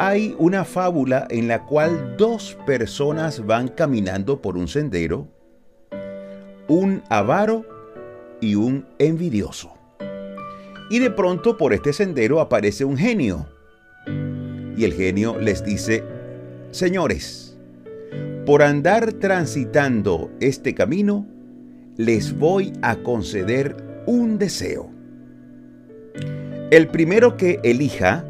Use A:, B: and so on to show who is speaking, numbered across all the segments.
A: Hay una fábula en la cual dos personas van caminando por un sendero, un avaro y un envidioso. Y de pronto por este sendero aparece un genio. Y el genio les dice, señores, por andar transitando este camino, les voy a conceder un deseo. El primero que elija,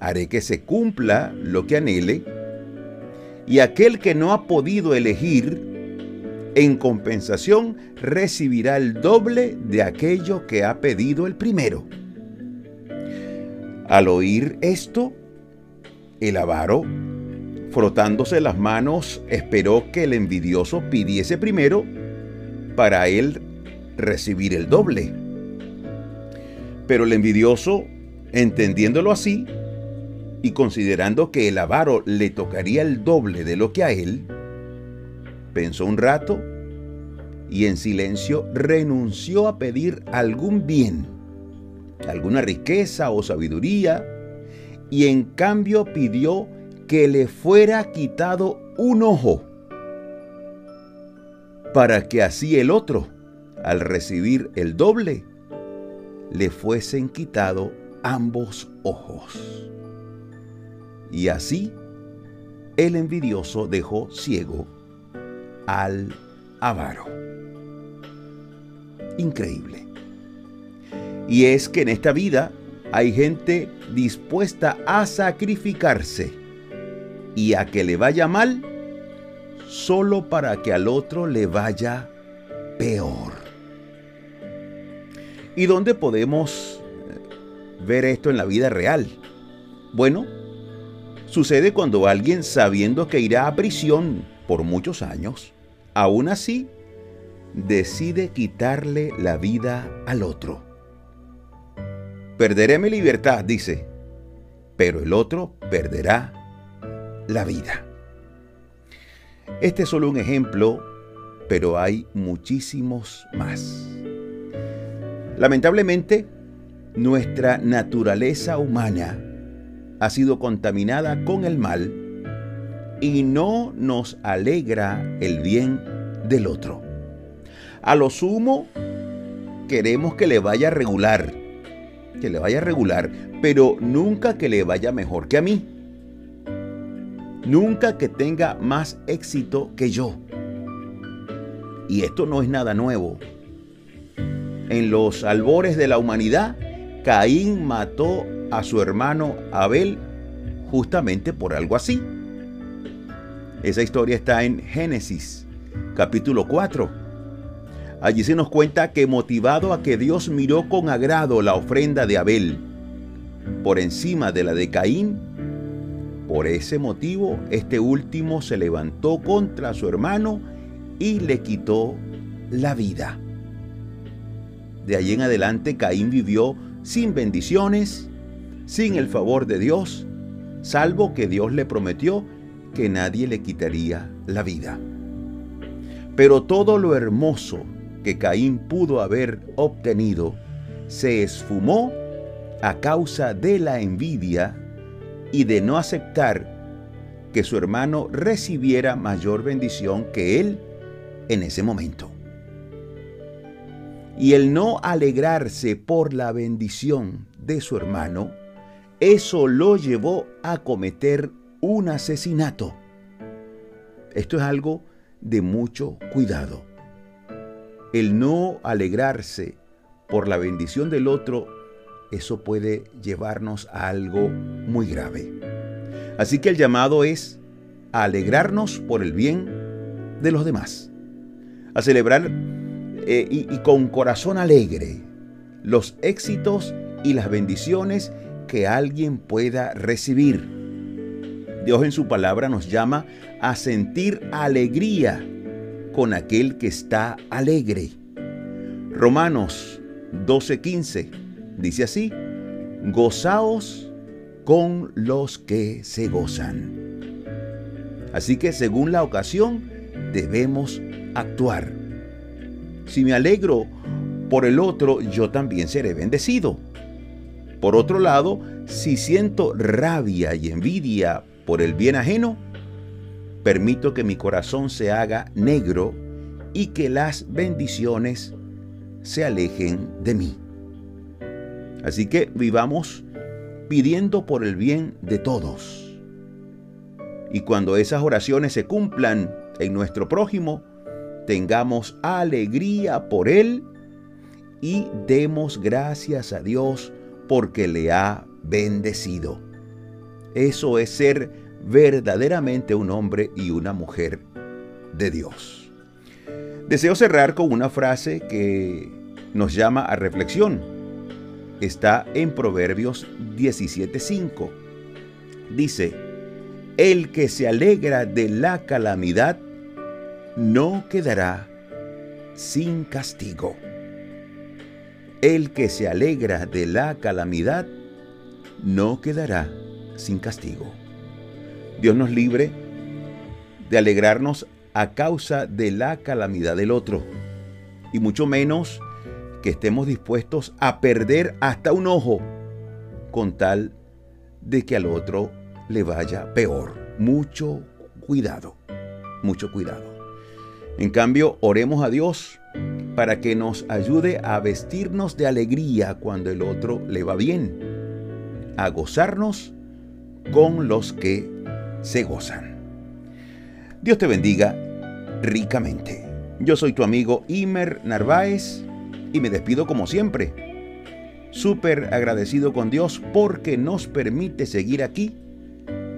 A: haré que se cumpla lo que anhele, y aquel que no ha podido elegir, en compensación recibirá el doble de aquello que ha pedido el primero. Al oír esto, el avaro, frotándose las manos, esperó que el envidioso pidiese primero para él recibir el doble. Pero el envidioso, entendiéndolo así, y considerando que el avaro le tocaría el doble de lo que a él, pensó un rato y en silencio renunció a pedir algún bien, alguna riqueza o sabiduría, y en cambio pidió que le fuera quitado un ojo, para que así el otro, al recibir el doble, le fuesen quitado ambos ojos. Y así el envidioso dejó ciego al avaro. Increíble. Y es que en esta vida hay gente dispuesta a sacrificarse y a que le vaya mal solo para que al otro le vaya peor. ¿Y dónde podemos eh, ver esto en la vida real? Bueno, sucede cuando alguien sabiendo que irá a prisión por muchos años, aún así decide quitarle la vida al otro. Perderé mi libertad, dice, pero el otro perderá la vida. Este es solo un ejemplo, pero hay muchísimos más. Lamentablemente, nuestra naturaleza humana ha sido contaminada con el mal y no nos alegra el bien del otro. A lo sumo, queremos que le vaya regular, que le vaya regular, pero nunca que le vaya mejor que a mí. Nunca que tenga más éxito que yo. Y esto no es nada nuevo. En los albores de la humanidad, Caín mató a su hermano Abel justamente por algo así. Esa historia está en Génesis, capítulo 4. Allí se nos cuenta que motivado a que Dios miró con agrado la ofrenda de Abel por encima de la de Caín, por ese motivo este último se levantó contra su hermano y le quitó la vida. De allí en adelante Caín vivió sin bendiciones, sin el favor de Dios, salvo que Dios le prometió que nadie le quitaría la vida. Pero todo lo hermoso que Caín pudo haber obtenido se esfumó a causa de la envidia y de no aceptar que su hermano recibiera mayor bendición que él en ese momento. Y el no alegrarse por la bendición de su hermano, eso lo llevó a cometer un asesinato. Esto es algo de mucho cuidado. El no alegrarse por la bendición del otro, eso puede llevarnos a algo muy grave. Así que el llamado es a alegrarnos por el bien de los demás, a celebrar eh, y, y con corazón alegre los éxitos y las bendiciones que alguien pueda recibir. Dios en su palabra nos llama a sentir alegría con aquel que está alegre. Romanos 12:15 dice así, gozaos con los que se gozan. Así que según la ocasión debemos actuar. Si me alegro por el otro, yo también seré bendecido. Por otro lado, si siento rabia y envidia por el bien ajeno, permito que mi corazón se haga negro y que las bendiciones se alejen de mí. Así que vivamos pidiendo por el bien de todos. Y cuando esas oraciones se cumplan en nuestro prójimo, tengamos alegría por él y demos gracias a Dios porque le ha bendecido. Eso es ser verdaderamente un hombre y una mujer de Dios. Deseo cerrar con una frase que nos llama a reflexión. Está en Proverbios 17:5. Dice, el que se alegra de la calamidad no quedará sin castigo. El que se alegra de la calamidad no quedará sin castigo. Dios nos libre de alegrarnos a causa de la calamidad del otro, y mucho menos que estemos dispuestos a perder hasta un ojo con tal de que al otro le vaya peor. Mucho cuidado, mucho cuidado. En cambio, oremos a Dios para que nos ayude a vestirnos de alegría cuando el otro le va bien, a gozarnos con los que se gozan. Dios te bendiga ricamente. Yo soy tu amigo Imer Narváez y me despido como siempre. Súper agradecido con Dios porque nos permite seguir aquí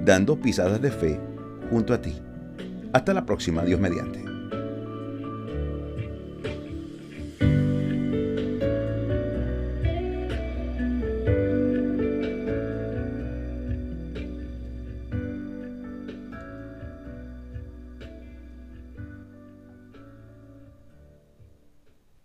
A: dando pisadas de fe junto a ti. Hasta la próxima, Dios mediante.